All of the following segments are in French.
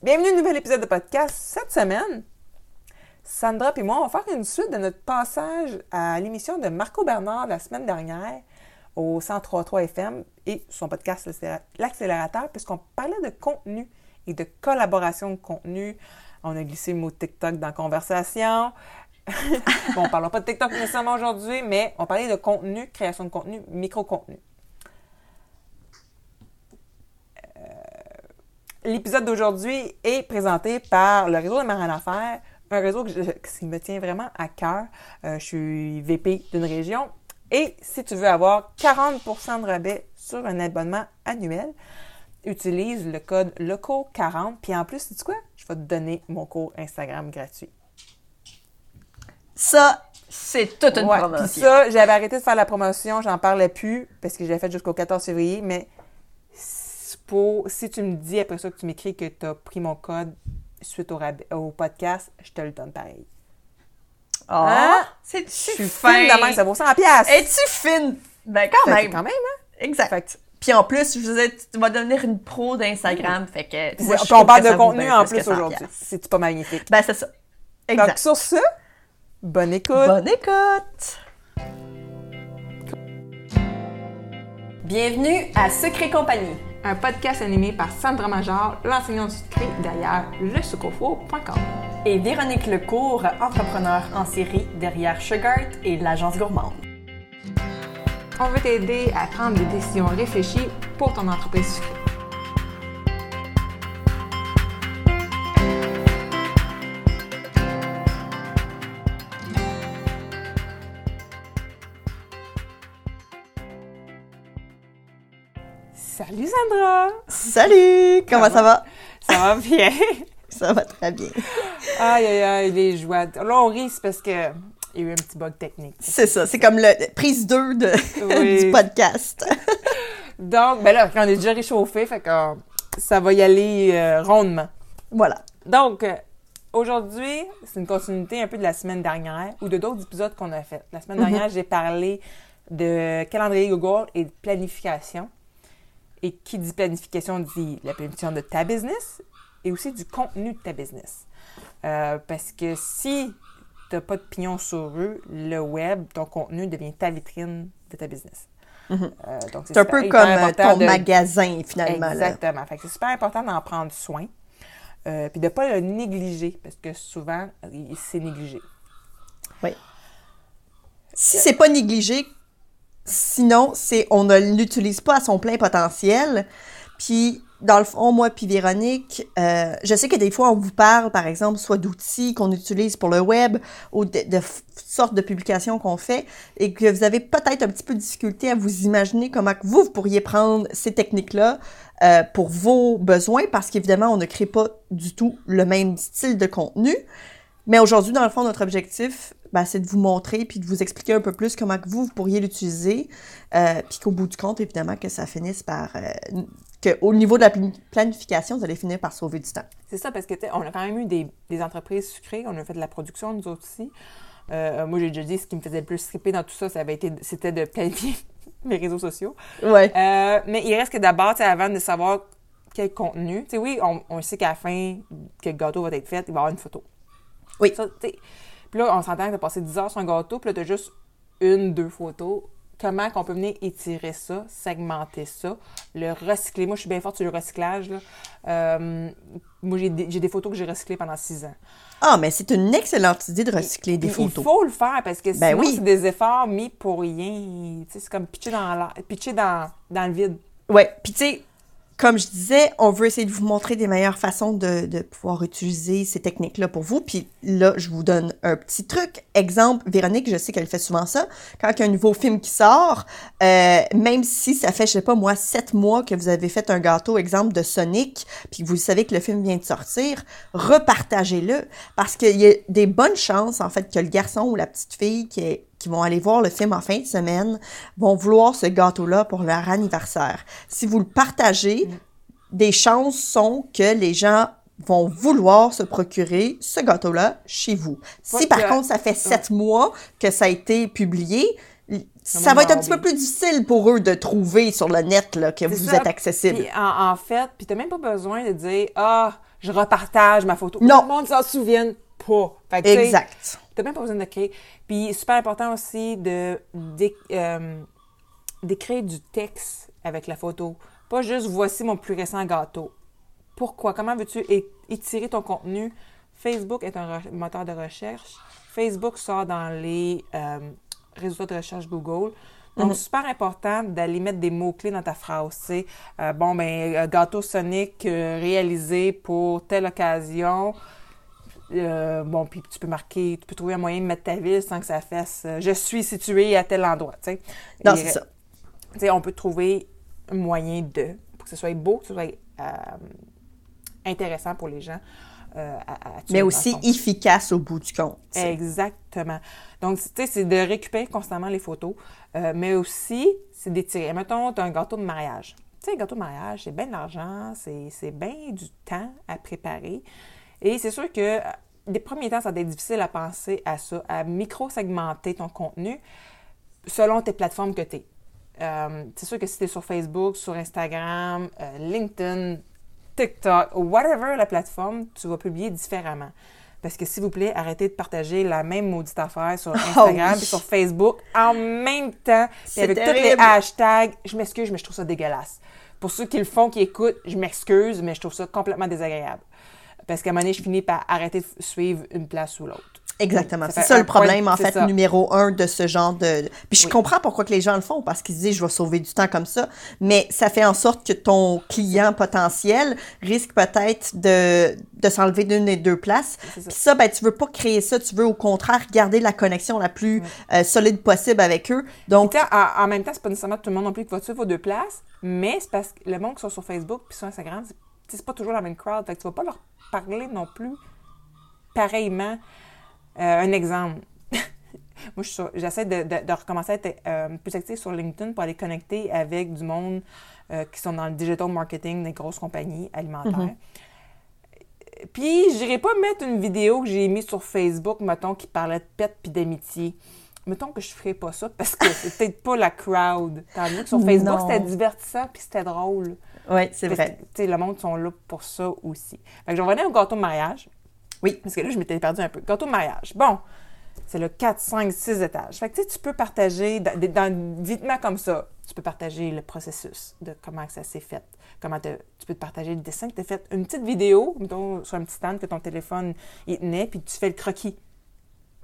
Bienvenue à un nouvel épisode de podcast. Cette semaine, Sandra et moi, on va faire une suite de notre passage à l'émission de Marco Bernard la semaine dernière au 103.3 FM et son podcast L'accélérateur, puisqu'on parlait de contenu et de collaboration de contenu. On a glissé le mot TikTok dans conversation. bon, on ne parlera pas de TikTok nécessairement aujourd'hui, mais on parlait de contenu, création de contenu, micro-contenu. L'épisode d'aujourd'hui est présenté par le réseau de Marine Affaires, un réseau qui me tient vraiment à cœur. Euh, je suis VP d'une région et si tu veux avoir 40% de rabais sur un abonnement annuel, utilise le code LOCO40. Puis en plus, sais quoi? Je vais te donner mon cours Instagram gratuit. Ça, c'est toute une promotion. Puis ça, j'avais arrêté de faire la promotion, j'en parlais plus parce que j'ai fait jusqu'au 14 février, mais pour, si tu me dis après ça que tu m'écris que tu as pris mon code suite au, au podcast, je te le donne pareil. Ah, hein? c'est tu Je suis fin? fine demain, ça vaut 100 pièces. Es-tu fine? Ben quand même. Quand même, hein? Exact. Puis en plus, je vous ai, tu vas devenir une pro d'Instagram, fait que... Puis on parle de contenu en plus aujourd'hui. C'est pas magnifique. Ben c'est ça. Exact. Donc sur ce, bonne écoute. Bonne écoute. Bienvenue à Secret Compagnie un podcast animé par Sandra Major, l'enseignante secret derrière lesucofo.com. Et Véronique Lecourt, entrepreneur en série derrière Sugart et l'agence gourmande. On veut t'aider à prendre des décisions réfléchies pour ton entreprise sucrée. Salut Sandra! Salut! Comment ça, va? Ça va bien. ça va très bien. Aïe, aïe, aïe, les joies. Là, on rit parce que il y a eu un petit bug technique. C'est ça, c'est comme le prise 2 de, du podcast. Donc, ben là, on est déjà réchauffé, fait que ça va y aller euh, rondement. Voilà. Donc, euh, aujourd'hui, c'est une continuité un peu de la semaine dernière ou de d'autres épisodes qu'on a fait. La semaine dernière, mhm. j'ai parlé de calendrier Google et de planification. Et qui dit planification dit la planification de ta business et aussi du contenu de ta business. Euh, parce que si tu n'as pas de pignon sur eux, le web, ton contenu devient ta vitrine de ta business. Mm-hmm. Euh, c'est un peu comme euh, ton magasin, finalement. Exactement. c'est super important d'en prendre soin. Euh, puis de ne pas le négliger, parce que souvent, c'est négligé. Oui. Si c'est pas négligé, Sinon, c'est on ne l'utilise pas à son plein potentiel. Puis, dans le fond, moi puis Véronique, euh, je sais que des fois, on vous parle, par exemple, soit d'outils qu'on utilise pour le web ou de, sortes de publications qu'on fait et que vous avez peut-être un petit peu de difficulté à vous imaginer comment vous, vous pourriez prendre ces techniques-là euh, pour vos besoins parce qu'évidemment, on ne crée pas du tout le même style de contenu. Mais aujourd'hui, dans le fond, notre objectif, ben, c'est de vous montrer puis de vous expliquer un peu plus comment que vous, vous pourriez l'utiliser. Euh, puis qu'au bout du compte, évidemment, que ça finisse par. Euh, qu'au niveau de la planification, vous allez finir par sauver du temps. C'est ça, parce que, on a quand même eu des, des, entreprises sucrées, on a fait de la production, nous aussi. Euh, moi, j'ai déjà dit, ce qui me faisait le plus stripper dans tout ça, ça avait été, c'était de planifier mes réseaux sociaux. Ouais. mais il reste que d'abord, avant de savoir quel contenu, tu sais, oui, on, on, sait qu'à la fin que le gâteau va être fait, il va y avoir une photo. Oui. Puis là, on s'entend que tu as passé 10 heures sur un gâteau, puis là, tu as juste une, deux photos. Comment qu'on peut venir étirer ça, segmenter ça, le recycler? Moi, je suis bien forte sur le recyclage. Là. Euh, moi, j'ai des, photos que j'ai recyclées pendant six ans. Ah, mais c'est une excellente idée de recycler des photos. Il faut le faire parce que ben sinon, c'est des efforts mis pour rien. C'est comme pitcher dans, pitcher dans, dans le vide. Oui, puis tu sais, comme je disais, on veut essayer de vous montrer des meilleures façons de, de pouvoir utiliser ces techniques-là pour vous. Puis là, je vous donne un petit truc. Exemple, Véronique, je sais qu'elle fait souvent ça. Quand il y a un nouveau film qui sort, euh, même si ça fait, je sais pas moi, sept mois que vous avez fait un gâteau, exemple, de Sonic, puis vous savez que le film vient de sortir, repartagez-le. Parce qu'il y a des bonnes chances, en fait, que le garçon ou la petite fille qui est qui vont aller voir le film en fin de semaine vont vouloir ce gâteau-là pour leur anniversaire. Si vous le partagez, mm. des chances sont que les gens vont vouloir se procurer ce gâteau-là chez vous. si par contre ça fait sept mois que ça a été publié, ça va être un petit peu plus difficile pour eux de trouver sur le net là, que vous êtes accessible. en, fait, puis t'as même pas besoin de dire ah je repartage ma photo. Non. Tout le monde s'en souvienne pas. Fait que, Exact. T'as même pas besoin de créer. Puis, super important aussi de euh, d'écrire du texte avec la photo. Pas juste voici mon plus récent gâteau. Pourquoi? Comment veux-tu étirer ton contenu? Facebook est un moteur de recherche. Facebook sort dans les euh, résultats de recherche Google. Donc, super important d'aller mettre des mots-clés dans ta phrase. tu. Euh, bon, ben, euh, gâteau Sonic réalisé pour telle occasion. Euh, bon, puis tu peux marquer, tu peux trouver un moyen de mettre ta ville sans que ça fasse euh, je suis situé à tel endroit, tu sais. Non, c'est ça. Tu sais, on peut trouver un moyen de, pour que ce soit beau, que ce soit euh, intéressant pour les gens. à- à tuer, Mais aussi efficace au bout du compte. Exactement. Donc, tu sais, c'est de récupérer constamment les photos, mais aussi, c'est d'étirer. Mettons, tu as un gâteau de mariage. Tu sais, un gâteau de mariage, c'est bien de l'argent, c'est c'est bien du temps à préparer. Et c'est sûr que euh, des premiers temps, ça va être difficile à penser à ça, à micro-segmenter ton contenu selon tes plateformes que tu es. Euh, c'est sûr que si tu es sur Facebook, sur Instagram, euh, LinkedIn, TikTok, whatever la plateforme, tu vas publier différemment. Parce que s'il vous plaît, arrêtez de partager la même maudite affaire sur Instagram oui. et sur Facebook en même temps, puis avec tous les terrible. hashtags. Je m'excuse, mais je trouve ça dégueulasse. Pour ceux qui le font, qui écoutent, je m'excuse, mais je trouve ça complètement désagréable. Parce qu'à un moment donné, je finis par arrêter de suivre une place ou l'autre. Exactement. C'est ça le problème, point- en fait, ça. numéro un de ce genre de. Puis je Oui. comprends pourquoi que les gens le font, parce qu'ils se disent, je vais sauver du temps comme ça. Mais ça fait en sorte que ton client potentiel risque peut-être de, de s'enlever d'une des deux places. Ça. Puis ça, ben, tu veux pas créer ça. Tu veux au contraire garder la connexion la plus euh, solide possible avec eux. Donc, en, en même temps, c'est pas nécessairement tout le monde non plus qui va suivre vos deux places, mais c'est parce que le monde qui sont sur Facebook puis sur Instagram, c'est- pas toujours la même crowd. Fait que tu vas pas leur parler non plus pareillement. Euh, un exemple. Moi, je j'essaie de, de- de recommencer à être euh, plus active sur LinkedIn pour aller connecter avec du monde euh, qui sont dans le digital marketing des grosses compagnies alimentaires. Puis, j'irai pas mettre une vidéo que j'ai mise sur Facebook, mettons, qui parlait de pète puis d'amitié. Mettons que je ferais pas ça parce que c'est peut-être pas la crowd. Tandis que sur Facebook, c'était divertissant puis c'était drôle. Ouais, c'est vrai. que, Tu sais, le monde sont là pour ça aussi. Fait que je revenais au gâteau de mariage. Oui. Parce que là, je m'étais perdu un peu. Gâteau de mariage. Bon, c'est le 4, 5, 6 étages. Fait que tu sais, tu peux partager, dans, dans- vitement comme ça, tu peux partager le processus de comment ça s'est fait. Comment te- tu peux te partager le dessin que tu as fait. Une petite vidéo, mettons, sur un petit stand que ton téléphone il tenait, puis tu fais le croquis.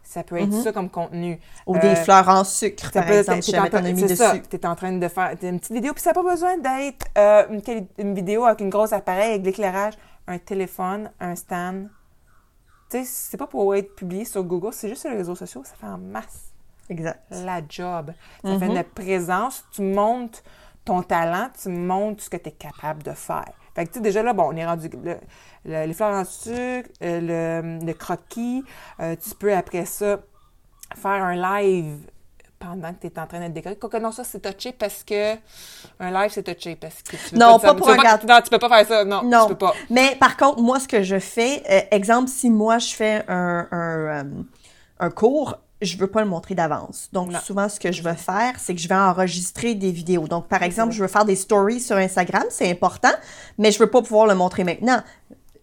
Ça peut être ça comme contenu. Ou Euh, des fleurs en sucre, ça par peut- exemple, si jamais t'en as mis c'est dessus. ça, t'es en train de faire une petite vidéo, puis ça n'a pas besoin d'être euh, une, vidéo avec une grosse appareil, avec de l'éclairage, un téléphone, un stand. Tu sais, c'est pas pour être publié sur Google, c'est juste sur les réseaux sociaux, ça fait en masse Exact. la job. Ça fait une présence, tu montes ton talent, tu montres ce que tu es capable de faire. Fait que, tu sais, déjà là, bon, on est rendu. le- le- les fleurs en sucre, euh, le, le croquis, euh, tu peux après ça faire un live pendant que tu es en train de décorer. Quoique non, ça c'est touché parce que un live c'est touché parce que tu veux Non, pas tu pour veux un gâteau. Non, tu peux pas faire ça. Non, Non. tu peux pas. Mais par contre, moi, ce que je fais, euh, exemple, si moi, je fais un, un, euh, un cours, je veux pas le montrer d'avance. Donc, Non. souvent, ce que je vais faire, c'est que je vais enregistrer des vidéos. Donc, par exemple, je veux faire des stories sur Instagram, c'est important, mais je veux pas pouvoir le montrer maintenant.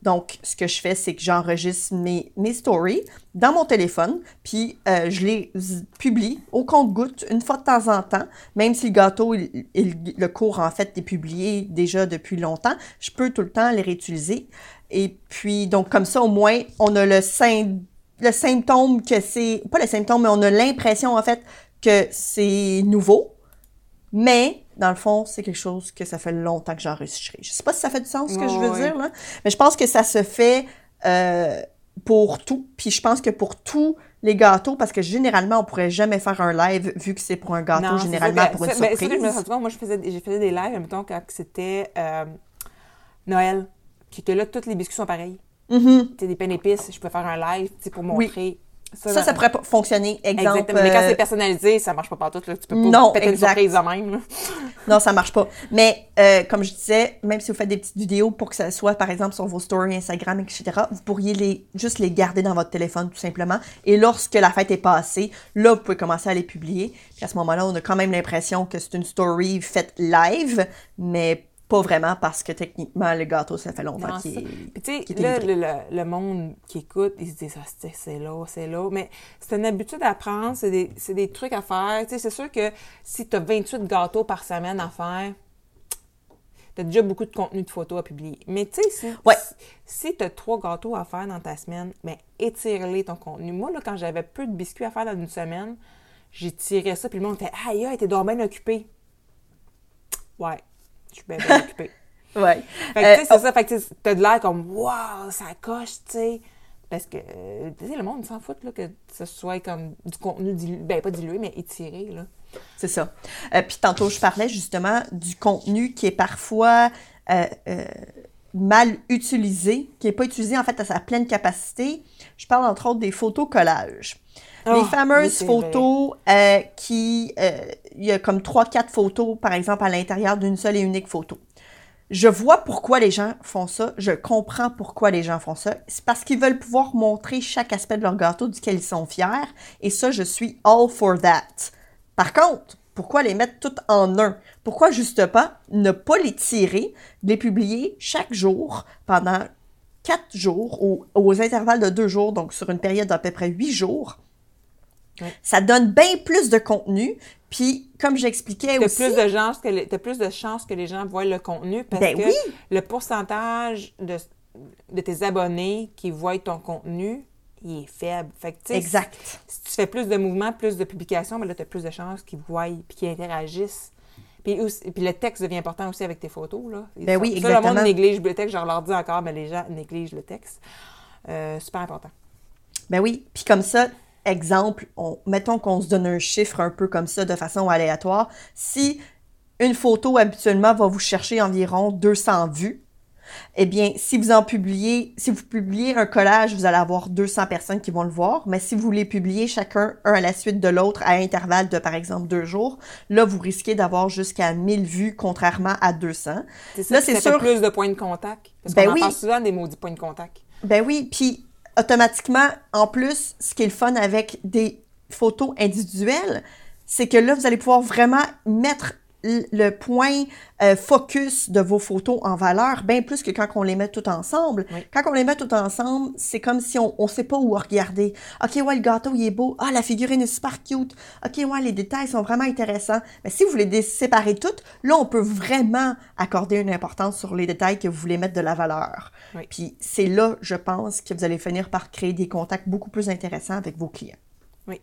Donc, ce que je fais, c'est que j'enregistre mes, mes stories dans mon téléphone, puis euh, je les publie au compte-goutte une fois de temps en temps. Même si le gâteau, il- il- le cours, en fait, est publié déjà depuis longtemps, je peux tout le temps les réutiliser. Et puis, donc, comme ça, au moins, on a le, sym- le symptôme que c'est... Pas le symptôme, mais on a l'impression, en fait, que c'est nouveau. Mais, dans le fond, c'est quelque chose que ça fait longtemps que j'ai enregistré. Je sais pas si ça fait du sens, ce que je veux dire, là. Mais je pense que ça se fait euh, pour tout. Puis je pense que pour tous les gâteaux, parce que généralement, on pourrait jamais faire un live vu que c'est pour un gâteau, Non, généralement ça que- pour une ça- ben, surprise. que je me compte, moi, je faisais, j'ai fait des lives, mettons, quand c'était euh, Noël, qui que là, tous les biscuits sont pareils. Sais, des pains d'épices, je peux faire un live, pour Oui. montrer. Ça, ça pourrait pas fonctionner. Exemple. Exactement. Mais quand euh, c'est personnalisé, ça marche pas partout. Là. Tu peux pas Non, péter exact. une surprise de même. là. Non, ça marche pas. Mais euh, comme je disais, même si vous faites des petites vidéos pour que ça soit, par exemple, sur vos stories Instagram, etc., vous pourriez les juste les garder dans votre téléphone, tout simplement. Et lorsque la fête est passée, là, vous pouvez commencer à les publier. Puis à ce moment-là, on a quand même l'impression que c'est une story faite live, mais pas vraiment parce que techniquement, le gâteau, ça fait longtemps qu'il est. Puis tu sais, là, le, le- le monde qui écoute, il se dit, ah, c'est là, c'est là. Mais c'est une habitude à prendre, c'est des, c'est des trucs à faire. Tu sais, c'est sûr que si tu as 28 gâteaux par semaine à faire, tu as déjà beaucoup de contenu de photos à publier. Mais tu sais, si, Ouais. si tu as trois gâteaux à faire dans ta semaine, ben étire-les ton contenu. Moi, là, quand j'avais peu de biscuits à faire dans une semaine, j'étirais ça, puis le monde était, aïe, aïe, t'es donc bien occupé. Ouais, je suis bien, bien occupée. Ouais. Fait que, Euh, tu sais, c'est ça. Fait que, t'as de l'air comme, waouh, ça coche, tu sais. Parce que, euh, tu sais, le monde s'en fout, là, que ce soit comme du contenu dilué, ben pas dilué, mais étiré, là. C'est ça. Euh, puis tantôt, je parlais justement du contenu qui est parfois euh, euh, mal utilisé, qui n'est pas utilisé en fait à sa pleine capacité. Je parle entre autres des photos collages. Oh, les fameuses photos euh, qui... Il y a comme 3-4 photos, par exemple, à l'intérieur d'une seule et unique photo. Je vois pourquoi les gens font ça. Je comprends pourquoi les gens font ça. C'est parce qu'ils veulent pouvoir montrer chaque aspect de leur gâteau duquel ils sont fiers. Et ça, je suis all for that. Par contre, pourquoi les mettre toutes en un? Pourquoi juste pas ne pas les tirer, les publier chaque jour pendant quatre jours ou aux intervalles de deux jours, donc sur une période d'à peu près huit jours? Ouais. Ça donne bien plus de contenu. Puis, comme j'expliquais aussi... plus de chances que les, plus de chances que les gens voient le contenu parce Ben que oui. le pourcentage de, de tes abonnés qui voient ton contenu, il est faible. Fait que, Exact. si tu fais plus de mouvements, plus de publications, ben là, tu as plus de chances qu'ils voient puis qu'ils interagissent. Puis, aussi- puis le texte devient important aussi avec tes photos. Là. Ben oui, ça, exactement. le monde néglige le texte. Je leur dis encore, mais les gens négligent le texte. Euh, super important. Ben oui, puis comme ça, exemple, on, mettons qu'on se donne un chiffre un peu comme ça de façon aléatoire. Si une photo habituellement va vous chercher environ 200 vues, eh bien, si vous en publiez, si vous publiez un collage, vous allez avoir 200 personnes qui vont le voir. Mais si vous les publiez chacun un à la suite de l'autre à intervalle de, par exemple, deux jours, là, vous risquez d'avoir jusqu'à 1000 vues, contrairement à 200. C'est ça, Là, c'est sûr- plus de points de contact. Parce Ben qu'on en oui. parle souvent des maudits points de contact. Ben oui, puis automatiquement, en plus, ce qui est le fun avec des photos individuelles, c'est que là, vous allez pouvoir vraiment mettre le point euh, focus de vos photos en valeur, bien plus que quand on les met toutes ensemble. Oui. Quand on les met toutes ensemble, c'est comme si on ne sait pas où regarder. OK, ouais, le gâteau, il est beau. Ah, la figurine est super cute. OK, ouais, les détails sont vraiment intéressants. Mais si vous les séparez toutes, là, on peut vraiment accorder une importance sur les détails que vous voulez mettre de la valeur. Oui. Puis c'est là, je pense, que vous allez finir par créer des contacts beaucoup plus intéressants avec vos clients. Oui.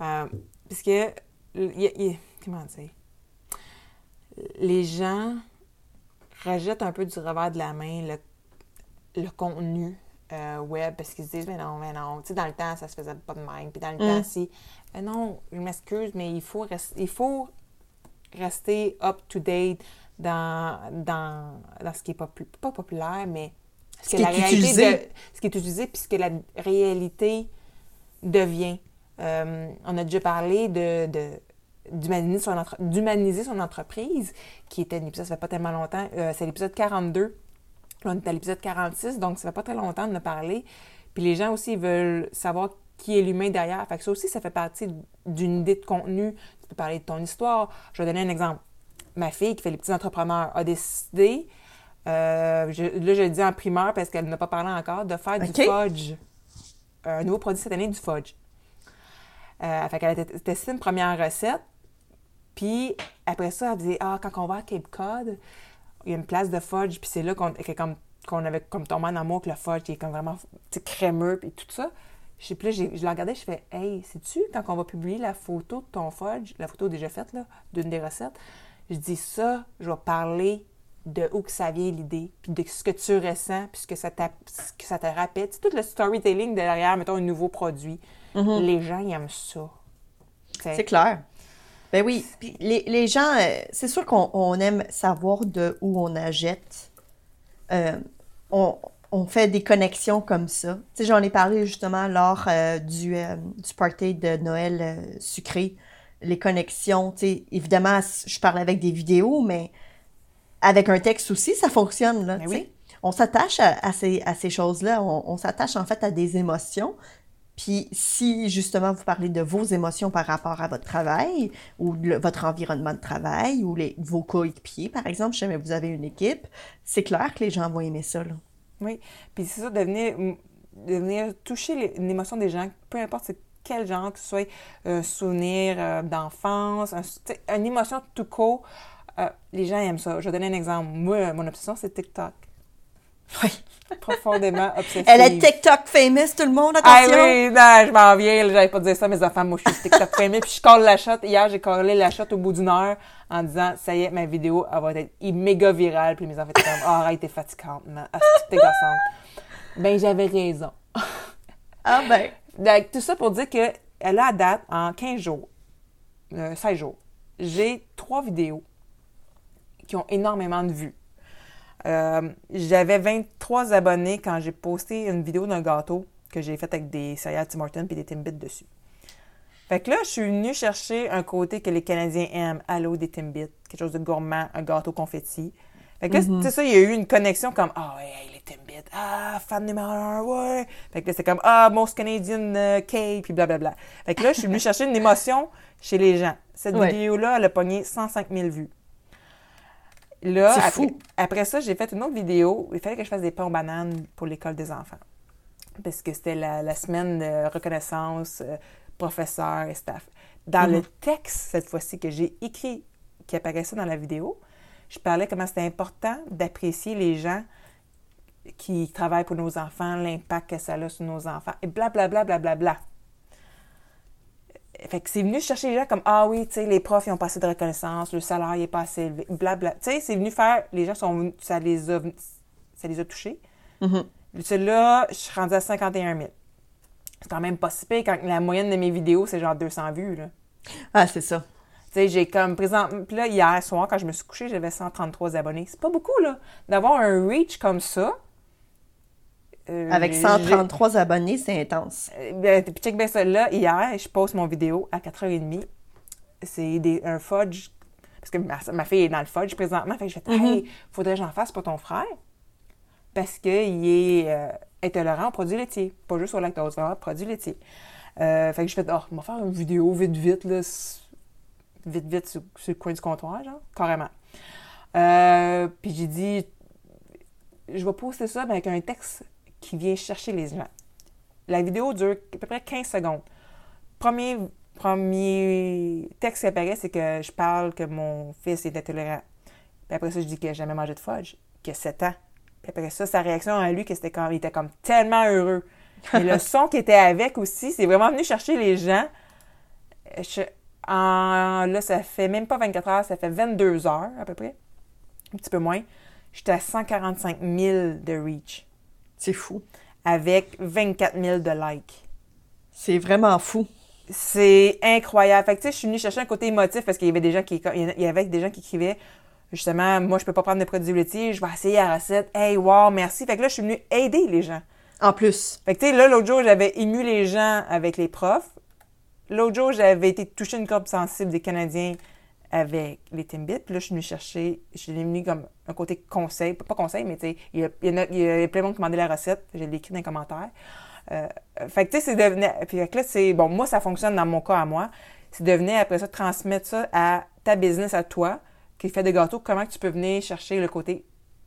Euh, parce que, y comment dire? Les gens rejettent un peu du revers de la main le, le contenu euh, web parce qu'ils se disent, mais non, mais non. Tu sais, dans le temps, ça se faisait pas de même. Puis dans le temps, si, mais non, je m'excuse, mais il faut, il faut rester up-to-date dans, dans, dans ce qui est popu- pas populaire, mais ce, qui la est réalité utilisé. de- ce qui est utilisé, puis ce que la réalité devient. Euh, on a déjà parlé de, de- d'humaniser, son entre- son entreprise, qui était un épisode, ça fait pas tellement longtemps, euh, c'est l'épisode 42. Là, on est à l'épisode 46, donc ça fait pas très longtemps de en parler. Puis les gens aussi veulent savoir qui est l'humain derrière. Fait que ça aussi, ça fait partie d'une idée de contenu. Tu peux parler de ton histoire. Je vais donner un exemple. Ma fille, qui fait les petits entrepreneurs, a décidé, euh, je- là je le dis en primeur parce qu'elle n'a pas parlé encore, de faire du fudge. Un nouveau produit cette année, du fudge. Euh, fait qu'elle a testé une première recette. Puis après ça, elle disait Ah, quand on va à Cape Cod, il y a une place de fudge. Puis c'est là qu'on que comme, avait comme tombé en amour avec le fudge, qui est comme vraiment crémeux, puis tout ça. Je sais plus, je la regardais, je fais Hey, sais-tu, quand on va publier la photo de ton fudge, la photo déjà faite, là, d'une des recettes, je dis ça, je vais parler de où que ça vient l'idée, puis de ce que tu ressens, puis ce que ça, ce que ça te rappelle. C'est tout le storytelling derrière, mettons, un nouveau produit. Les gens, ils aiment ça. C'est clair. Ben oui. Les, les gens, euh, c'est sûr qu'on on aime savoir de où on achète. Euh, on, on fait des connexions comme ça. Tu sais, j'en ai parlé justement lors euh, du, euh, du party de Noël sucré. Les connexions, tu sais, évidemment, je parle avec des vidéos, mais avec un texte aussi, ça fonctionne, là, Ben oui. On s'attache à, à ces, à ces choses-là. On, on s'attache en fait à des émotions. Puis si justement vous parlez de vos émotions par rapport à votre travail ou votre environnement de travail ou les, vos coéquipiers, par exemple, si jamais vous avez une équipe, c'est clair que les gens vont aimer ça. Là. Oui. Puis c'est ça, de venir, toucher les- l'émotion des gens, peu importe quel genre, que ce soit un souvenir euh, d'enfance, un- une émotion tout court, euh, les gens aiment ça. Je vais donner un exemple. Moi, mon obsession, c'est TikTok. Oui. Profondément obsessive. Elle est TikTok famous, tout le monde, Ah attention! oui, non, je m'en viens, j'avais pas dit ça à mes enfants, moi je suis TikTok famille, puis je colle la shot. Hier, j'ai collé la shot au bout d'une heure en disant, ça y est, ma vidéo, elle va être méga virale, puis mes enfants étaient comme, ah, arrête, t'es fatigante, man. Ah, t'es gossante. Ben, j'avais raison. Ah ben, Donc, tout ça pour dire que, là, à date, en 15 jours, euh, 16 jours, j'ai trois vidéos qui ont énormément de vues. Euh, J'avais 23 abonnés quand j'ai posté une vidéo d'un gâteau que j'ai fait avec des céréales Tim Hortons et des Timbits dessus. Fait que là, je suis venue chercher un côté que les Canadiens aiment. Allô, des Timbits, quelque chose de gourmand, un gâteau confetti. Fait que là, sais ça, il y a eu une connexion comme Ah, ouais, hey, les Timbits, ah, fan numéro un, ouais. Fait que là, c'est comme Ah, most Canadian euh, cake, puis blablabla. Fait que là, je suis venue chercher une émotion chez les gens. Cette Ouais. vidéo-là, elle a pogné 105 000 vues. Là, après, fou. après ça, j'ai fait une autre vidéo. Il fallait que je fasse des pains aux bananes pour l'école des enfants. Parce que c'était la, la semaine de reconnaissance, euh, professeur et staff. Dans le texte, cette fois-ci, que j'ai écrit, qui apparaissait dans la vidéo, je parlais comment c'était important d'apprécier les gens qui travaillent pour nos enfants, l'impact que ça a sur nos enfants, et blablabla, blablabla. Bla, bla. Fait que c'est venu chercher les gens comme Ah oui, tu sais, les profs, ils ont pas assez de reconnaissance, le salaire, il est pas assez élevé, blabla. Tu sais, c'est venu faire, les gens sont venus, ça les a, ça les a touchés. Mhm. Celui-là, je suis rendue à 51 000. C'est quand même pas si pire quand la moyenne de mes vidéos, c'est genre 200 vues, là. ah, c'est ça. Tu sais, j'ai comme présent. Puis là, hier soir, quand je me suis couchée, j'avais 133 abonnés. C'est pas beaucoup, là. D'avoir un reach comme ça. Euh, Avec j'ai- 133 abonnés, c'est intense. euh, ben, puis check bien ça. Là, hier, je poste mon vidéo à 4h30. C'est des- un fudge. Parce que ma, ma fille est dans le fudge présentement. Fait que je fais, hey, faudrait que j'en fasse pour ton frère. Parce qu'il est euh, intolérant aux produits laitiers. Pas juste au lactose, vraiment, produits laitiers. Euh, fait que je fais, oh, on va faire une vidéo vite, vite, là. Vite, vite, sur, sur le coin du comptoir, genre, carrément. Puis j'ai dit, je vais poster ça mais avec un texte qui vient chercher les gens. La vidéo dure à peu près 15 secondes. Premier, premier texte qui apparaît, c'est que je parle que mon fils est intolérant. Puis après ça, je dis qu'il n'a jamais mangé de fudge, qu'il a 7 ans. Puis après ça, sa réaction à lui, que c'était comme, il était comme tellement heureux. Le son qui était avec aussi, c'est vraiment venu chercher les gens. Je- en- là, ça fait même pas 24 heures, ça fait 22 heures à peu près. Un petit peu moins. J'étais à 145 000 de reach C'est fou. avec 24 000 de likes. C'est vraiment fou. C'est incroyable. Fait que, tu sais, je suis venue chercher un côté émotif parce qu'il y avait des gens qui, il y avait des gens qui écrivaient, justement, moi, je peux pas prendre de produits laitiers, je vais essayer la recette. Hey, wow, merci. Fait que là, je suis venue aider les gens. En plus. Fait que, tu sais, là, l'autre jour, j'avais ému les gens avec les profs. L'autre jour, j'avais été toucher une corde sensible des Canadiens avec les Timbits. Puis là, je suis venue chercher, je suis venue comme un côté conseil, pas conseil, mais tu sais, il y, a, il plein de monde qui demandait la recette. Je l'ai écrit dans les commentaires. Euh, fait que, tu sais, c'est devenu. Puis là, c'est. Bon, moi, ça fonctionne dans mon cas à moi. C'est de venir après ça transmettre ça à ta business, à toi, qui fait des gâteaux. Comment tu peux venir chercher le côté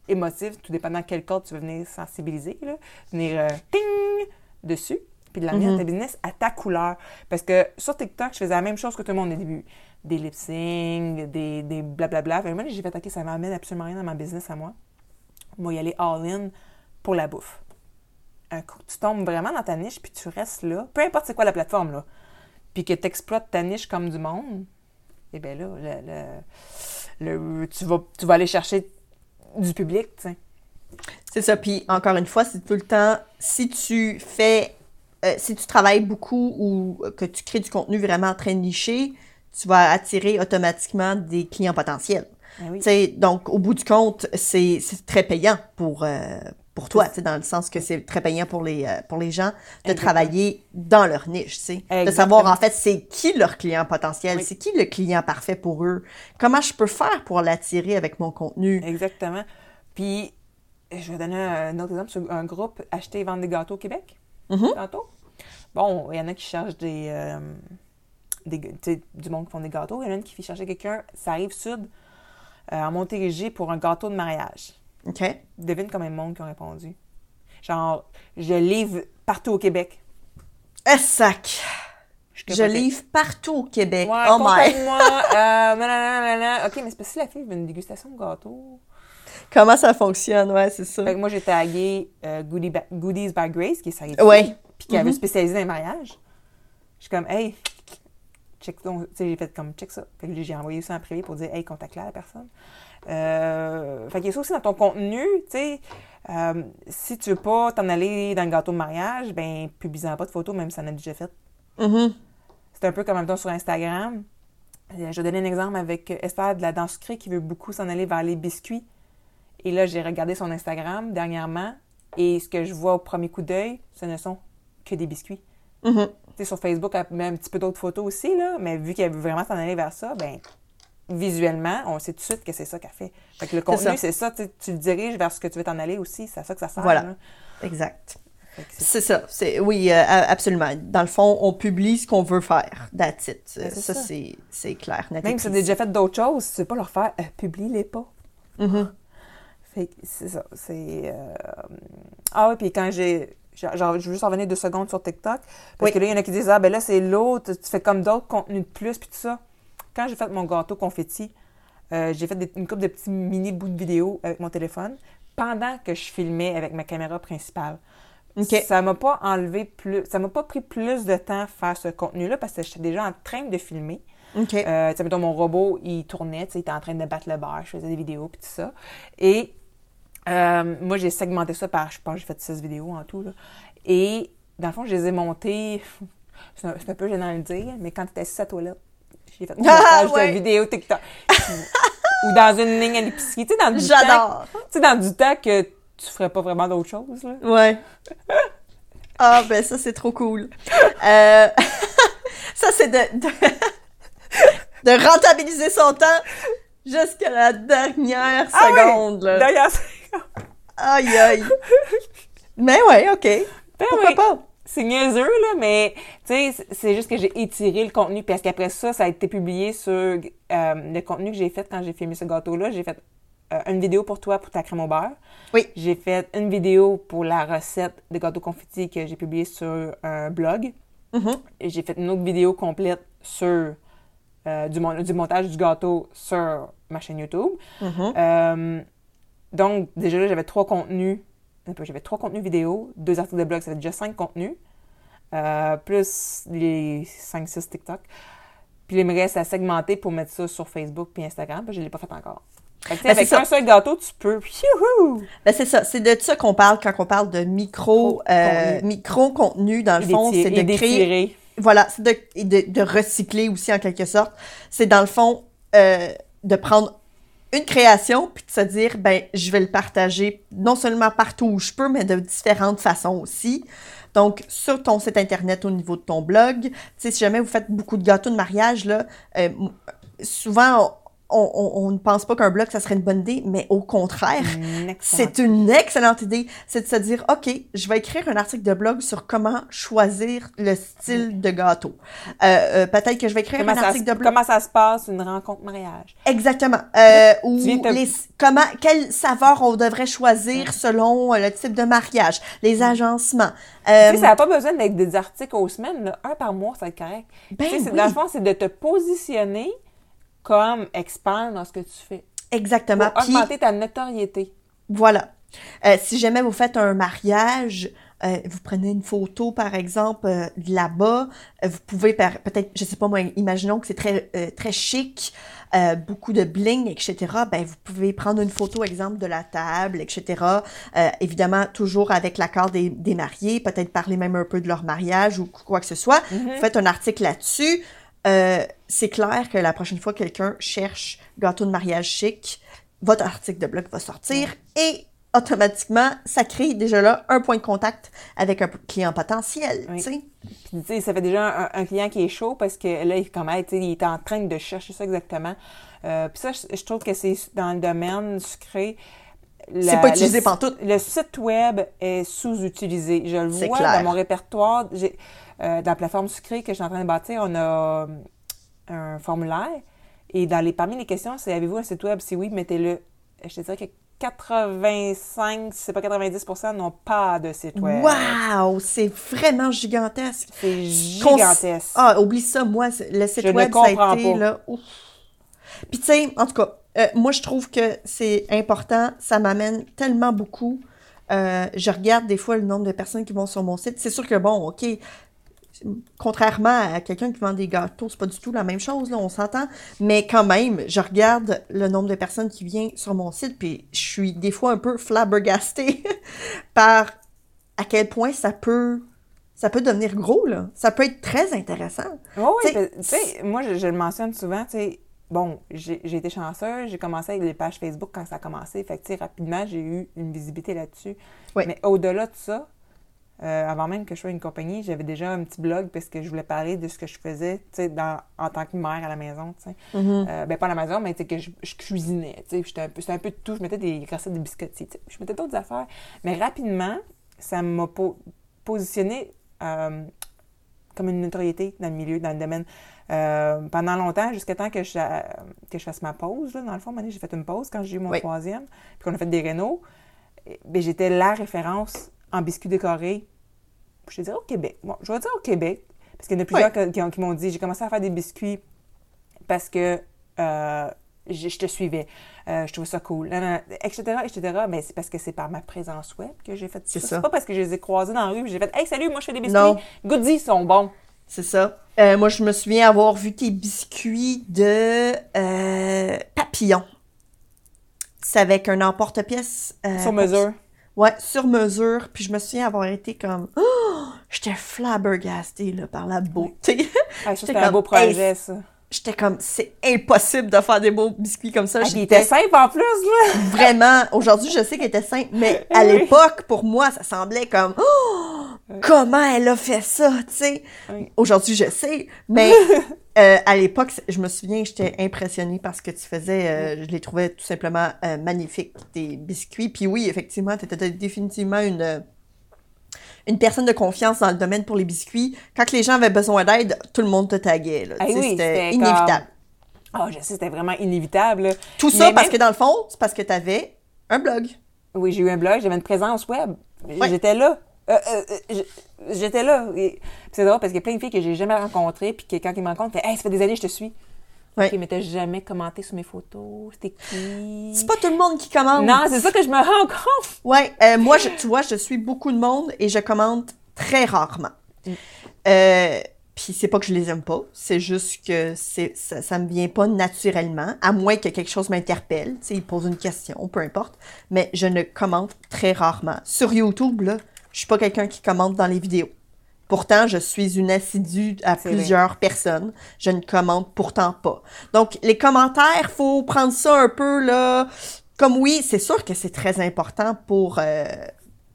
émotif, tout dépendant quel code tu veux venir sensibiliser, là. Venir euh, ting dessus, puis de l'amener dans ta business à ta couleur. Parce que sur TikTok, je faisais la même chose que tout le monde au début. Des lip sync, des, des blablabla. Fait moi, j'ai fait, OK, ça m'amène absolument rien dans ma business à moi. Moi, y aller all-in pour la bouffe. Un coup, tu tombes vraiment dans ta niche, puis tu restes là, peu importe c'est quoi la plateforme, là, puis que tu exploites ta niche comme du monde, eh bien là, le, le- le- tu, vas, tu vas aller chercher du public, tu sais. C'est ça. Puis encore une fois, c'est tout le temps, si tu fais, euh, si tu travailles beaucoup ou que tu crées du contenu vraiment très niché, tu vas attirer automatiquement des clients potentiels. Ah oui. Sais, donc, au bout du compte, c'est très payant pour, euh, pour toi, dans le sens que c'est très payant pour les, euh, pour les gens de Exactement. travailler dans leur niche. De savoir, en fait, c'est qui leur client potentiel, Oui. c'est qui le client parfait pour eux, comment je peux faire pour l'attirer avec mon contenu? Exactement. Puis, je vais donner un autre exemple sur un groupe Acheter et vendre des gâteaux au Québec, Mhm. tantôt. bon, il y en a qui cherchent des, euh, des du monde qui font des gâteaux. Il y en a une qui fait chercher quelqu'un, ça arrive sud, euh, en Montérégie pour un gâteau de mariage. OK. Devine combien de monde qui ont répondu. Genre, je livre partout au Québec. Eh, sac! Je livre partout au Québec. Ouais, oh my! contacte-moi. euh. OK, mais c'est parce que si la fille veut une dégustation de gâteau. Comment ça fonctionne? Ouais, c'est ça. Fait que moi, j'ai tagué euh, Goodie Goodies by Grace, qui est sa Ouais. puis qui avait Mhm. spécialisé dans les mariages. Je suis comme, hey, check donc. Tu sais, j'ai fait comme, check ça. Fait que j'ai envoyé ça en privé pour dire, hey, contacte-la, la personne. Euh, fait qu'il y a ça aussi dans ton contenu, tu sais. Euh, si tu veux pas t'en aller dans le gâteau de mariage, ben, publie-en pas de photos, même si ça en a déjà fait. Mhm. C'est un peu comme en même temps sur Instagram. Euh, Je vais donner un exemple avec Esther de la danse sucrée qui veut beaucoup s'en aller vers les biscuits. Et là, j'ai regardé son Instagram dernièrement et ce que je vois au premier coup d'œil, ce ne sont que des biscuits. Tu sais, sur Facebook, elle met un petit peu d'autres photos aussi, là, mais vu qu'elle veut vraiment s'en aller vers ça, ben visuellement, on sait tout de suite que c'est ça qu'elle fait. Fait que le contenu, c'est ça, tu le diriges vers ce que tu veux t'en aller aussi, c'est à ça que ça sert. Voilà. là. Exact. C'est- ça. C'est, oui, euh, absolument. Dans le fond, on publie ce qu'on veut faire. That's it. Ben, ça, ça. c'est, clair. net Même si tu as déjà fait d'autres choses, tu veux pas leur faire, euh, publie-les pas. Mhm. Fait que c'est ça. C'est. euh, Ah oui, puis quand j'ai. Genre, je veux juste en revenir deux secondes sur TikTok. Parce Oui. que là, il y en a qui disent Ah, ben là, c'est l'autre, tu fais comme d'autres contenus de plus, puis tout ça. Quand j'ai fait mon gâteau confetti, euh, j'ai fait des- une couple de petits mini bouts de vidéo avec mon téléphone pendant que je filmais avec ma caméra principale. Ça m'a pas enlevé plus. Ça m'a pas pris plus de temps faire ce contenu-là parce que j'étais déjà en train de filmer. OK. Euh, tu sais, mettons, mon robot, il tournait, tu sais, il était en train de battre le bar, je faisais des vidéos, puis tout ça. Et euh, moi, j'ai segmenté ça par, je pense, j'ai fait 16 vidéos en tout, là. Et, dans le fond, je les ai montées, c'est un, peu gênant de le dire, mais quand tu étais assis à la toilette, j'ai fait une Ah, ouais. de vidéos TikTok. Ou dans une ligne à l'épicerie, tu sais, dans du temps, J'adore. tu sais, dans du temps que tu ferais pas vraiment d'autre chose, là. Ouais. Ah, ben ça, c'est trop cool. Euh, ça, c'est de, de, de rentabiliser son temps jusqu'à la dernière Ah oui! seconde. là. Aïe, aïe. Mais ouais, OK. ben Pourquoi oui. pas? C'est niaiseux, là, mais tu sais, c'est- juste que j'ai étiré le contenu. Parce qu'après ça, ça a été publié sur euh, le contenu que j'ai fait quand j'ai filmé ce gâteau-là. J'ai fait euh, une vidéo pour toi pour ta crème au beurre. Oui. J'ai fait une vidéo pour la recette de gâteau confetti que j'ai publiée sur un blog. Mhm. Et j'ai fait une autre vidéo complète sur euh, du, mon- du montage du gâteau sur ma chaîne YouTube. Mhm. Euh, donc, déjà là, j'avais trois contenus. peu, J'avais trois contenus vidéo, deux articles de blog, ça fait déjà cinq contenus. Euh, plus les 5-6 TikTok. Puis il me reste à segmenter pour mettre ça sur Facebook puis Instagram, puis je ne l'ai pas fait encore. Fait que, Ben, avec un seul gâteau, tu peux. Ben, c'est ça. C'est de ça qu'on parle quand on parle de micro, Micro- euh, contenu. micro-contenu. Dans le Et fond, c'est de créer. Voilà, c'est de, de recycler aussi en quelque sorte. C'est dans le fond euh, de prendre une création puis de se dire, ben, je vais le partager non seulement partout où je peux, mais de différentes façons aussi. Donc, sur ton site internet au niveau de ton blog, si jamais vous faites beaucoup de gâteaux de mariage, là, euh, souvent, on, on- on ne pense pas qu'un blog, ça serait une bonne idée, mais au contraire, c'est une excellente idée. C'est de se dire, OK, je vais écrire un article de blog sur comment choisir le style de gâteau. Euh, euh, Peut-être que je vais écrire Comment un article se- de blog. comment ça se passe, une rencontre mariage? Exactement. Euh, ou te- les, comment, quel saveur on devrait choisir selon euh, le type de mariage, les agencements. Euh, Tu sais, ça n'a pas besoin d'être des articles aux semaines. là. Un par mois, ça va être correct. Ben Tu sais, oui. Dans le fond, c'est de te positionner comme expert dans ce que tu fais. exactement. Pour Puis, augmenter ta notoriété. Voilà. Euh, si jamais vous faites un mariage, euh, vous prenez une photo, par exemple, euh, de là-bas, vous pouvez peut-être, je sais pas moi, imaginons que c'est très, très chic, beaucoup de bling, etc. Ben, vous pouvez prendre une photo, exemple, de la table, etc. Évidemment, toujours avec l'accord des, des mariés, peut-être parler même un peu de leur mariage ou quoi que ce soit. Vous faites un article là-dessus. Euh, c'est clair que la prochaine fois que quelqu'un cherche gâteau de mariage chic, votre article de blog va sortir et automatiquement, ça crée déjà là un point de contact avec un client potentiel. Oui. tu sais. Puis, tu sais, ça fait déjà un, un client qui est chaud parce que là, il, comme, il est en train de chercher ça exactement. Euh, puis ça, je, je trouve que c'est dans le domaine sucré. C'est pas utilisé le, pantoute. Le site web est sous-utilisé. Je le vois clair. dans mon répertoire. J'ai, euh, dans la plateforme sucrée que je suis en train de bâtir, on a euh, un formulaire. Et dans les, parmi les questions, c'est avez-vous un site web? Si oui, mettez-le. Je te dirais que 85, si c'est pas 90% n'ont pas de site web. Wow! C'est vraiment gigantesque. C'est Cons- gigantesque. Ah, oublie ça, moi, le site Je web, ça a été, pas. là, ouf. Puis, tu sais, en tout cas, euh, moi, je trouve que c'est important. Ça m'amène tellement beaucoup. Euh, je regarde des fois le nombre de personnes qui vont sur mon site. C'est sûr que, bon, OK, contrairement à quelqu'un qui vend des gâteaux, c'est pas du tout la même chose, là, on s'entend. Mais quand même, je regarde le nombre de personnes qui viennent sur mon site, puis je suis des fois un peu flabbergastée par à quel point ça peut, ça peut devenir gros, là. Ça peut être très intéressant. Oui, oui. T'sais, Tu sais, moi, je, je le mentionne souvent, tu sais, bon, j'ai été chanceuse, j'ai commencé avec les pages Facebook quand ça a commencé, fait que, rapidement, j'ai eu une visibilité là-dessus. Oui. Mais au-delà de ça, euh, avant même que je sois une compagnie, j'avais déjà un petit blog parce que je voulais parler de ce que je faisais, tu sais, dans- en tant que mère à la maison, tu sais. Euh, ben, pas à la maison, mais tu sais, que je, je cuisinais, tu sais, j'étais un peu, c'était un peu de tout. Je mettais des recettes de biscottis, tu sais, je mettais d'autres affaires. Mais rapidement, ça m'a po- positionné euh, comme une notoriété dans le milieu, dans le domaine. Euh, pendant longtemps, jusqu'à temps que je, que je fasse ma pause, là, dans le fond, j'ai fait une pause quand j'ai eu mon Oui. troisième, puis qu'on a fait des rénaux. Ben, j'étais la référence en biscuits décorés. Je te dirais au Québec. Bon, je vais dire au Québec, parce qu'il y en a plusieurs qui, ont- qui m'ont dit j'ai commencé à faire des biscuits parce que euh, je, je te suivais, euh, je trouvais ça cool, etc., etc. Mais c'est parce que c'est par ma présence web que j'ai fait ça. ça. C'est pas parce que je les ai croisés dans la rue et j'ai fait Hey, salut, moi je fais des biscuits. Non. Ils sont bons. C'est ça. Euh, moi, je me souviens avoir vu tes biscuits de euh, papillon. C'est avec un emporte-pièce. euh, Sur mesure. Ouais, sur mesure. Puis je me souviens avoir été comme. Oh! J'étais flabbergastée là, par la beauté. Ah, ça, J'étais c'était un beau hey, projet, ça. J'étais comme, c'est impossible de faire des beaux biscuits comme ça. Ah, J'étais était simple en plus, là. vraiment. Aujourd'hui, je sais qu'elle était simple, mais à Oui. l'époque, pour moi, ça semblait comme. Oh! Comment elle a fait ça, tu sais? Oui. Aujourd'hui, je sais, mais euh, à l'époque, je me souviens, j'étais impressionnée par ce que tu faisais. euh, je les trouvais tout simplement euh, magnifiques, tes biscuits. Puis oui, effectivement, tu étais définitivement une, une personne de confiance dans le domaine pour les biscuits. Quand les gens avaient besoin d'aide, tout le monde te taguait. là. Oui, c'était inévitable. Ah, je sais, c'était vraiment inévitable. là. Tout ça parce que dans le fond, c'est parce que tu avais un blog. Oui, j'ai eu un blog, j'avais une présence web. Ouais. J'étais là. Euh, euh, euh, J'étais là. C'est drôle parce qu'il y a plein de filles que j'ai jamais rencontrées, puis que quand ils me rencontrent, Hey, ça fait des années que je te suis. Ouais. Qui m'étaient jamais commenté sur mes photos. C'était qui? C'est pas tout le monde qui commande. Non, c'est ça que je me rends compte. Ouais, euh, moi, je, tu vois, je suis beaucoup de monde et je commande très rarement. Mm. Euh, Puis c'est pas que je les aime pas, c'est juste que c'est ça, ça me vient pas naturellement, à moins que quelque chose m'interpelle, tu sais, ils posent une question, peu importe. Mais je ne commente très rarement. Sur YouTube, là, je suis pas quelqu'un qui commente dans les vidéos. Pourtant, je suis une assidue à vrai. plusieurs personnes. Je ne commente pourtant pas. Donc, les commentaires, faut prendre ça un peu, là. Comme oui, c'est sûr que c'est très important pour, euh,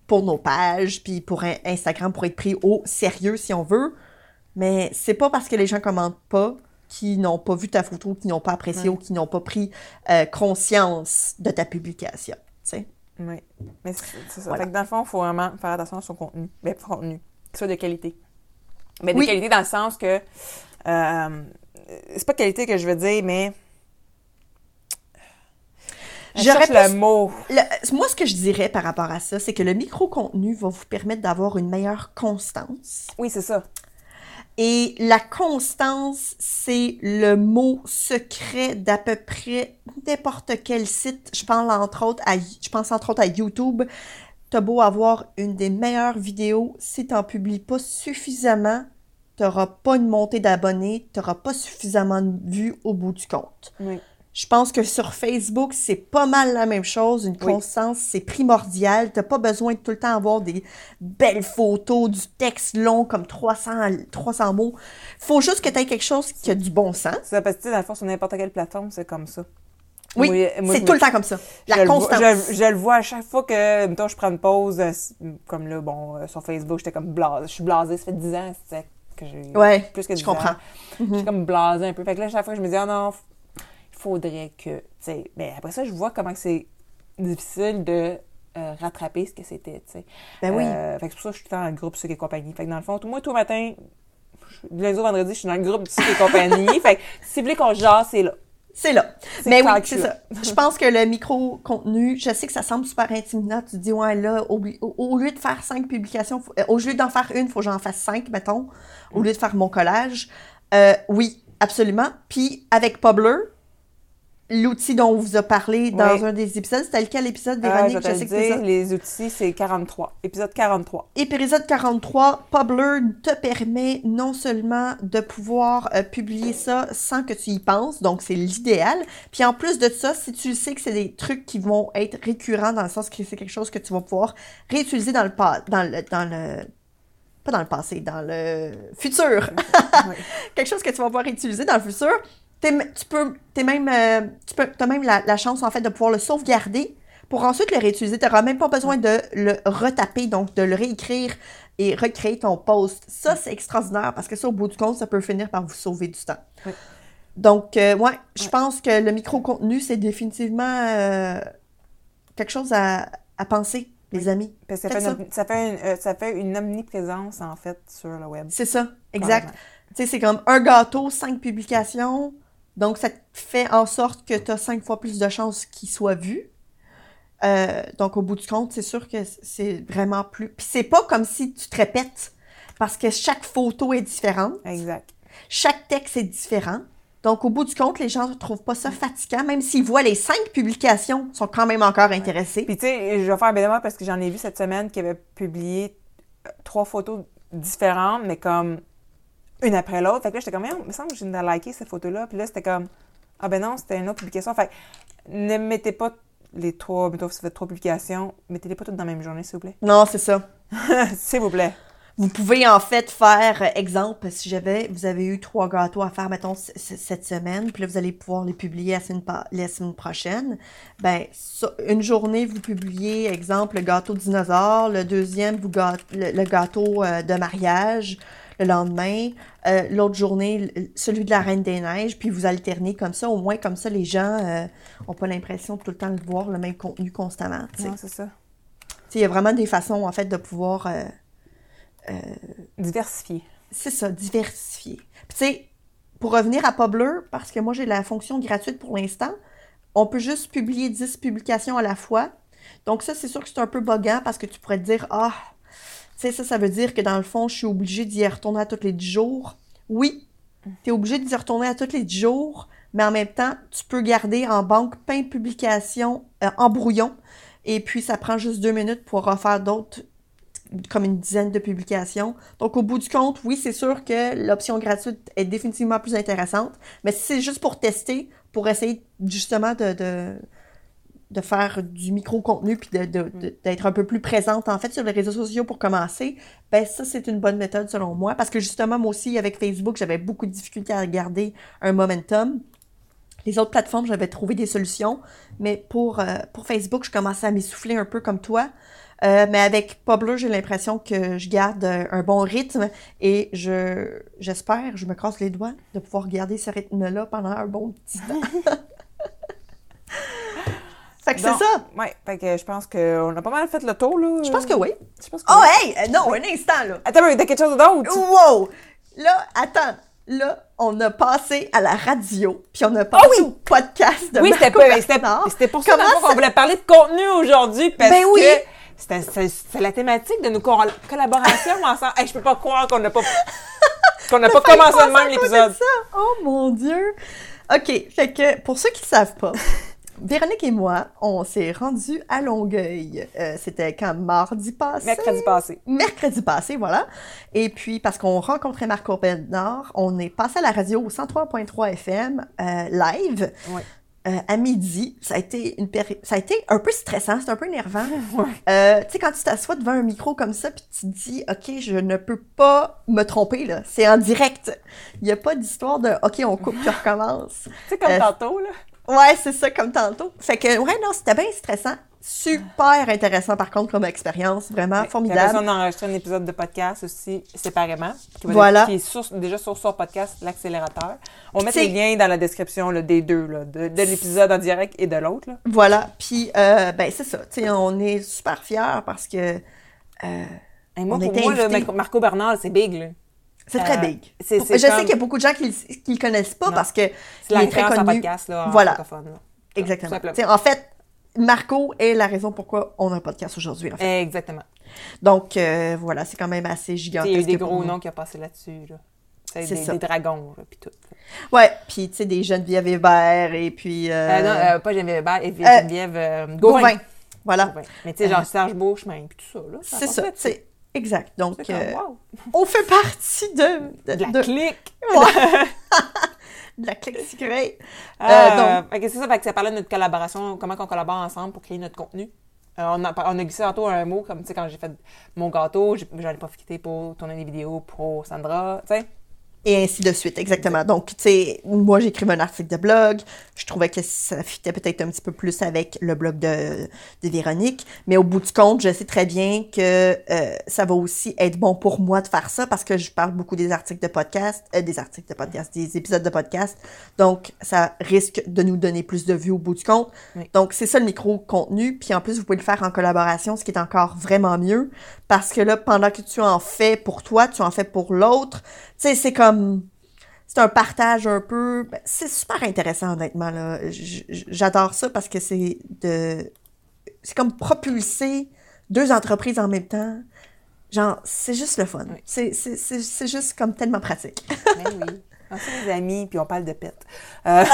pour nos pages, puis pour Instagram, pour être pris au sérieux, si on veut. Mais c'est pas parce que les gens commentent pas qui n'ont pas vu ta photo, qui n'ont pas apprécié Ouais. ou qui n'ont pas pris euh, conscience de ta publication. tu sais. Oui. Mais c'est c'est ça. Voilà. Fait que dans le fond, il faut vraiment faire attention à son contenu. Ben, contenu. Soit de qualité. Mais de Oui. qualité dans le sens que. euh, c'est pas qualité que je veux dire, mais. Je J'aurais le mot. Le- moi, ce que je dirais par rapport à ça, c'est que le micro-contenu va vous permettre d'avoir une meilleure constance. Oui, c'est ça. Et la constance, c'est le mot secret d'à peu près n'importe quel site. Je pense entre autres à, je pense entre autres à YouTube. T'as beau avoir une des meilleures vidéos, si t'en publies pas suffisamment, t'auras pas une montée d'abonnés, t'auras pas suffisamment de vues au bout du compte. Oui. Je pense que sur Facebook, c'est pas mal la même chose. Une Oui. constance, c'est primordial. T'as pas besoin de tout le temps avoir des belles photos, du texte long comme 300, 300 mots. Faut juste que tu aies quelque chose qui a du bon sens. Ça, parce que, dans le fond, sur n'importe quelle plateforme, c'est comme ça. Oui, c'est je tout me- le temps comme ça. je La le vois-. Je, je le vois à chaque fois que, mettons, je prends une pause, euh, comme là, bon, euh, sur Facebook, j'étais comme blasée. Je suis blasée, ça fait 10 ans, c'est que j'ai Ouais, plus que 10 je comprends. ans. Je suis comme blasée un peu. Fait que là, à chaque fois, je me dis, ah non, il faudrait que, tu sais, mais après ça, je vois comment c'est difficile de euh, rattraper ce que c'était, tu sais. Ben oui. Euh, fait que c'est pour ça que je suis tout le temps le groupe Sucre et compagnie. Fait que dans le fond, tout, moi, tout le matin, je- du lundi au vendredi, je suis dans le groupe Sucre et compagnie. fait que si vous voulez qu'on jase, c'est là. C'est là. Mais oui, c'est ça. Je pense que le micro-contenu, je sais que ça semble super intimidant. Tu te dis, ouais, là, au, au- au lieu de faire cinq publications, faut- euh, au lieu d'en faire une, il faut que j'en fasse cinq, mettons, au lieu de faire mon collage. Euh, oui, absolument. Puis, avec Publer, l'outil dont on vous a parlé dans Oui. un des épisodes, c'était lequel épisode, Ah, Véronique? je je le sais que c'est dire, ça. les outils, c'est 43. Épisode 43. Épisode 43, Publer te permet non seulement de pouvoir euh, publier ça sans que tu y penses, donc c'est l'idéal, puis en plus de ça, si tu sais que c'est des trucs qui vont être récurrents dans le sens que c'est quelque chose que tu vas pouvoir réutiliser dans le pas dans le dans le pas dans le passé, dans le futur. Oui. quelque chose que tu vas pouvoir utiliser dans le futur. Tu peux, même, euh, tu peux, as même la, la chance en fait de pouvoir le sauvegarder pour ensuite le réutiliser. Tu n'auras même pas besoin de le retaper, donc de le réécrire et recréer ton post. Ça, c'est extraordinaire parce que ça, au bout du compte, ça peut finir par vous sauver du temps. Oui. Donc, euh, ouais, je Ouais. pense que le micro-contenu, c'est définitivement euh, quelque chose à, à penser, les amis. Parce que ça fait, une, ça, fait une, euh, ça fait une omniprésence, en fait, sur le web. C'est ça, exact. Tu sais, c'est comme un gâteau, cinq publications. Donc, ça fait en sorte que tu as cinq fois plus de chances qu'il soit vu. Euh, donc, au bout du compte, c'est sûr que c'est vraiment plus. Puis, c'est pas comme si tu te répètes, parce que chaque photo est différente, Exact. chaque texte est différent. Donc, au bout du compte, les gens ne trouvent pas ça fatigant, même s'ils voient les cinq publications, ils sont quand même encore intéressés. Puis, tu sais, je vais faire un bénévole parce que j'en ai vu cette semaine qui avait publié euh, trois photos différentes, mais comme une après l'autre. Fait que là, j'étais comme, Merde, il me semble que j'ai liké cette photo-là. Puis là, c'était comme, ah ben non, c'était une autre publication. Fait que ne mettez pas les trois, mettons, si vous faites trois publications, mettez-les pas toutes dans la même journée, s'il vous plaît. Non, c'est ça. s'il vous plaît. Vous pouvez en fait faire, euh, exemple, si j'avais, vous avez eu trois gâteaux à faire, mettons, cette semaine, puis là, vous allez pouvoir les publier la semaine, la semaine prochaine. Ben, une journée, vous publiez, exemple, le gâteau de dinosaure, le deuxième, vous gâte- le, le gâteau euh, de mariage, le lendemain, euh, l'autre journée, celui de la Reine des Neiges, puis vous alternez comme ça. Au moins, comme ça, les gens n'ont pas l'impression de tout le temps de voir le même contenu constamment. Non, c'est ça. Il y a vraiment des façons, en fait, de pouvoir... euh, Diversifier. c'est ça, diversifier. Puis tu sais, pour revenir à Publer, parce que moi j'ai la fonction gratuite pour l'instant, on peut juste publier 10 publications à la fois. Donc ça, c'est sûr que c'est un peu boguant parce que tu pourrais te dire, ah, tu sais, ça, ça veut dire que dans le fond, je suis obligée d'y retourner à tous les 10 jours. Oui, tu es obligé d'y retourner à tous les 10 jours, mais en même temps, tu peux garder en banque plein de publications euh, en brouillon. Et puis, ça prend juste deux minutes pour refaire d'autres comme une dizaine de publications. Donc, au bout du compte, oui, c'est sûr que l'option gratuite est définitivement plus intéressante, mais si c'est juste pour tester, pour essayer justement de, de faire du micro-contenu puis de- de- de- d'être un peu plus présente, en fait, sur les réseaux sociaux pour commencer, ben ça, c'est une bonne méthode selon moi, parce que justement, moi aussi, avec Facebook, j'avais beaucoup de difficultés à garder un momentum. Les autres plateformes, j'avais trouvé des solutions, mais pour, euh, pour Facebook, je commençais à m'essouffler un peu comme toi. Euh, mais avec Publer, j'ai l'impression que je garde un bon rythme et je j'espère, je me casse les doigts, de pouvoir garder ce rythme-là pendant un bon petit temps. fait que c'est ça. Ouais, fait que je pense qu'on a pas mal fait le tour, là. Je pense que oui. Je pense que Oh, oui. hey! euh, Non, un instant, là. Attends, mais t'as quelque chose d'autre? Wow! Là, attends. Là, on a passé à la radio, puis on a passé Ah oui! au podcast de Oui, c'était Marco pas- c'était Bernard. c'était pour ça le qu'on voulait parler de contenu aujourd'hui parce Ben oui. que c'était- c'est la thématique de nos collaborations ensemble. Hey, je peux pas croire qu'on n'a pas qu'on n'a pas commencé de même l'épisode. Oh mon Dieu! OK, fait que pour ceux qui ne savent pas, Véronique et moi, on s'est rendus à Longueuil. Euh, C'était quand mardi passé? Mercredi passé. Mercredi passé, voilà. Et puis, parce qu'on rencontrait Marco Bernard, on est passé à la radio au 103.3 FM euh, live. Euh, à midi, ça a été une péri- ça a été un peu stressant, c'est un peu énervant. Ouais. Euh, tu sais, quand tu t'assois devant un micro comme ça, puis tu te dis, OK, je ne peux pas me tromper, là. C'est en direct. Il n'y a pas d'histoire de, OK, on coupe, puis on recommence. Tu sais, comme Euh, tantôt, là. Ouais, c'est ça, comme tantôt. Fait que, ouais, non, c'était bien stressant. super intéressant par contre comme expérience, vraiment formidable. on a enregistré un épisode de podcast aussi séparément. Qui Voilà. être- qui est sur- déjà sur son podcast, l'accélérateur. On met les liens dans la description là, des deux, là, de, de l'épisode en direct et de l'autre. là. Voilà, puis euh, ben c'est ça, tu sais, on est super fiers parce que euh, Et moi, On pour était moi, là. Marco- Marco Bernard, c'est big. là. C'est très Euh, big. Je sais qu'il y a beaucoup de gens qui ne le connaissent pas Non. parce que il est très référence en connu. podcast là, en Voilà. Exactement. En fait, Marco est la raison pourquoi on a un podcast aujourd'hui. En fait. Exactement. Donc euh, voilà, c'est quand même assez Il gigantesque. y a eu des gros noms qui ont passé là-dessus. Là. C'est des, ça. des dragons, puis tout. Ouais, puis tu sais des Geneviève Hébert et puis euh, Euh, non, pas Geneviève Hébert, et Geneviève Gauvin. Gauvin. Voilà, Gauvin. Mais tu sais, genre Serge Beauchemin, puis tout ça. là. c'est a ça. Exact. Donc comme, euh, wow. on fait partie de de, De la de- clique. de la clique secret. Euh, donc- fait que c'est ça, fait que ça parlait de notre collaboration, comment on collabore ensemble pour créer notre contenu. Euh, on, a, on a glissé tantôt un mot, comme tu sais, quand j'ai fait mon gâteau, j'en ai profité pour tourner des vidéos pour Sandra, tu sais. Et ainsi de suite, exactement. Donc, tu sais, moi, j'écrivais un article de blog. Je trouvais que ça fitait peut-être un petit peu plus avec le blog de, de Véronique. Mais au bout du compte, je sais très bien que euh, ça va aussi être bon pour moi de faire ça parce que je parle beaucoup des articles de podcast, euh, des articles de podcast, des épisodes de podcast. Donc, ça risque de nous donner plus de vues au bout du compte. Oui. Donc, c'est ça le micro-contenu. Puis en plus, vous pouvez le faire en collaboration, ce qui est encore vraiment mieux. Parce que là, pendant que tu en fais pour toi, tu en fais pour l'autre. Sais, c'est comme. C'est un partage un peu. ben, C'est super intéressant, honnêtement. Là. J'adore ça parce que c'est de. C'est comme propulser deux entreprises en même temps. Genre, c'est juste le fun. Oui. C'est- juste comme tellement pratique. Mais oui. On c'est des amis, puis on parle de pète. Euh,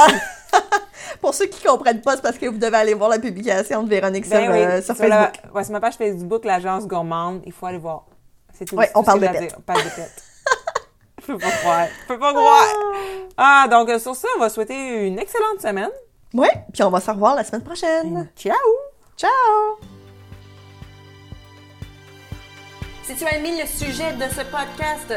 Pour ceux qui comprennent pas, c'est parce que vous devez aller voir la publication de Véronique ben sur, oui, euh, sur sur la- Facebook. ouais, sur ma page Facebook, l'agence gourmande, il faut aller voir. C'est tout. C'est on tout parle de pète. On parle de pète. Je peux pas croire. Je peux pas croire. Ah, donc euh, sur ça, on va souhaiter une excellente semaine. Ouais, puis on va se revoir la semaine prochaine. Ciao! Ciao! Si tu as aimé le sujet de ce podcast,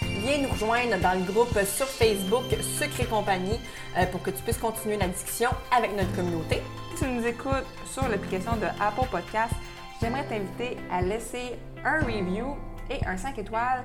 viens nous rejoindre dans le groupe sur Facebook Secret Compagnie euh, pour que tu puisses continuer la discussion avec notre communauté. Si tu nous écoutes sur l'application de Apple Podcast, j'aimerais t'inviter à laisser un review et un 5 étoiles